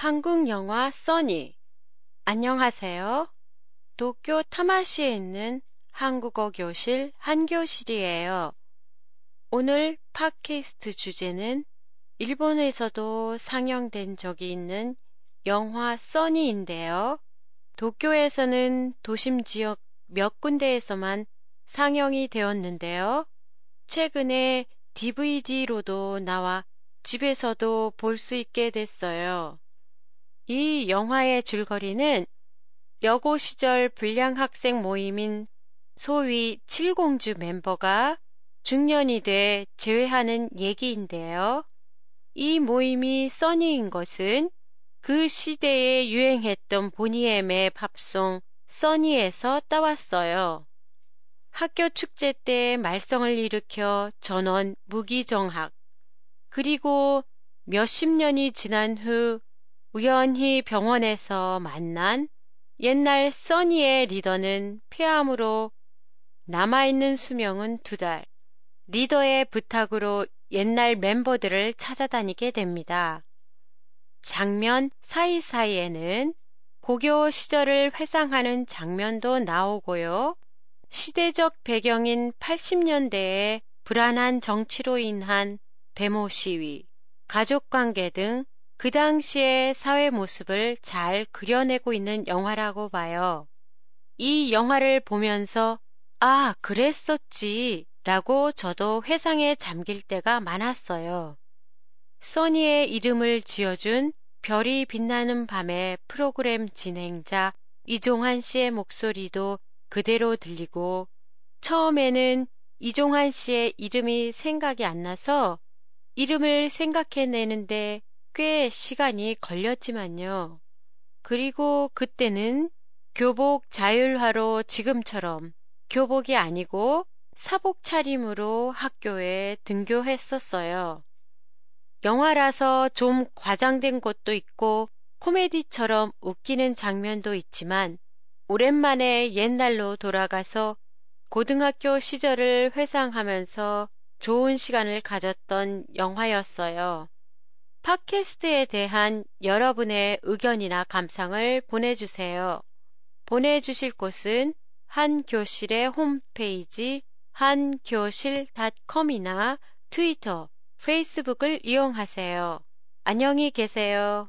한국 영화 써니. 안녕하세요. 도쿄 타마시에 있는 한국어 교실 한교실이에요. 오늘 팟캐스트 주제는 일본에서도 상영된 적이 있는 영화 써니인데요. 도쿄에서는 도심 지역 몇 군데에서만 상영이 되었는데요. 최근에 DVD로도 나와 집에서도 볼 수 있게 됐어요. 이 영화의 줄거리는 여고 시절 불량 학생 모임인 소위 칠공주 멤버가 중년이 돼 제외하는 얘기인데요. 이 모임이 써니인 것은 그 시대에 유행했던 보니엠의 팝송 써니에서 따왔어요. 학교 축제 때 말썽을 일으켜 전원 무기정학, 그리고 몇십 년이 지난 후 우연히 병원에서 만난 옛날 써니의 리더는 폐암으로 남아있는 수명은 두 달. 리더의 부탁으로 옛날 멤버들을 찾아다니게 됩니다. 장면 사이사이에는 고교 시절을 회상하는 장면도 나오고요. 시대적 배경인 80년대의 불안한 정치로 인한 데모 시위, 가족 관계 등 그 당시의 사회 모습을 잘 그려내고 있는 영화라고 봐요. 이 영화를 보면서 아, 그랬었지 라고 저도 회상에 잠길 때가 많았어요. 써니의 이름을 지어준 별이 빛나는 밤의 프로그램 진행자 이종환 씨의 목소리도 그대로 들리고 처음에는 이종환 씨의 이름이 생각이 안 나서 이름을 생각해내는데 꽤 시간이 걸렸지만요. 그리고 그때는 교복 자율화로 지금처럼 교복이 아니고 사복 차림으로 학교에 등교했었어요. 영화라서 좀 과장된 것도 있고 코미디처럼 웃기는 장면도 있지만 오랜만에 옛날로 돌아가서 고등학교 시절을 회상하면서 좋은 시간을 가졌던 영화였어요. 팟캐스트에 대한 여러분의 의견이나 감상을 보내주세요. 보내주실 곳은 한교실의 홈페이지 한교실닷컴이나 트위터, 페이스북을 이용하세요. 안녕히 계세요.